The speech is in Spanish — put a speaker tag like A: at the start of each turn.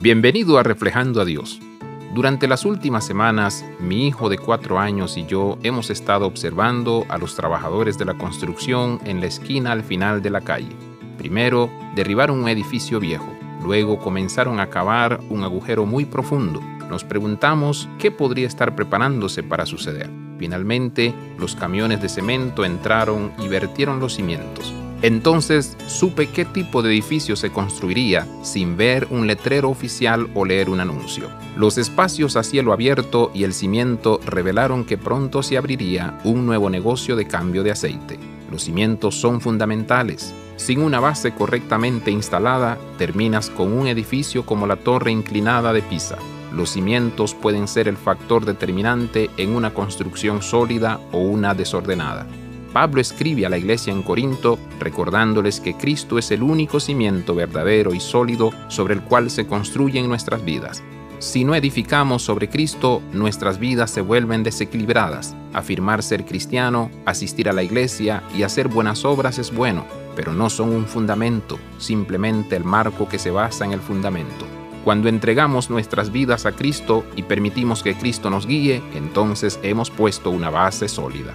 A: Bienvenido a Reflejando a Dios. Durante las últimas semanas, mi hijo de cuatro años y yo hemos estado observando a los trabajadores de la construcción en la esquina al final de la calle. Primero, derribaron un edificio viejo. Luego comenzaron a cavar un agujero muy profundo. Nos preguntamos qué podría estar preparándose para suceder. Finalmente, los camiones de cemento entraron y vertieron los cimientos. Entonces supe qué tipo de edificio se construiría sin ver un letrero oficial o leer un anuncio. Los espacios a cielo abierto y el cimiento revelaron que pronto se abriría un nuevo negocio de cambio de aceite. Los cimientos son fundamentales. Sin una base correctamente instalada, terminas con un edificio como la torre inclinada de Pisa. Los cimientos pueden ser el factor determinante en una construcción sólida o una desordenada. Pablo escribe a la iglesia en Corinto recordándoles que Cristo es el único cimiento verdadero y sólido sobre el cual se construyen nuestras vidas. Si no edificamos sobre Cristo, nuestras vidas se vuelven desequilibradas. Afirmar ser cristiano, asistir a la iglesia y hacer buenas obras es bueno, pero no son un fundamento, simplemente el marco que se basa en el fundamento. Cuando entregamos nuestras vidas a Cristo y permitimos que Cristo nos guíe, entonces hemos puesto una base sólida.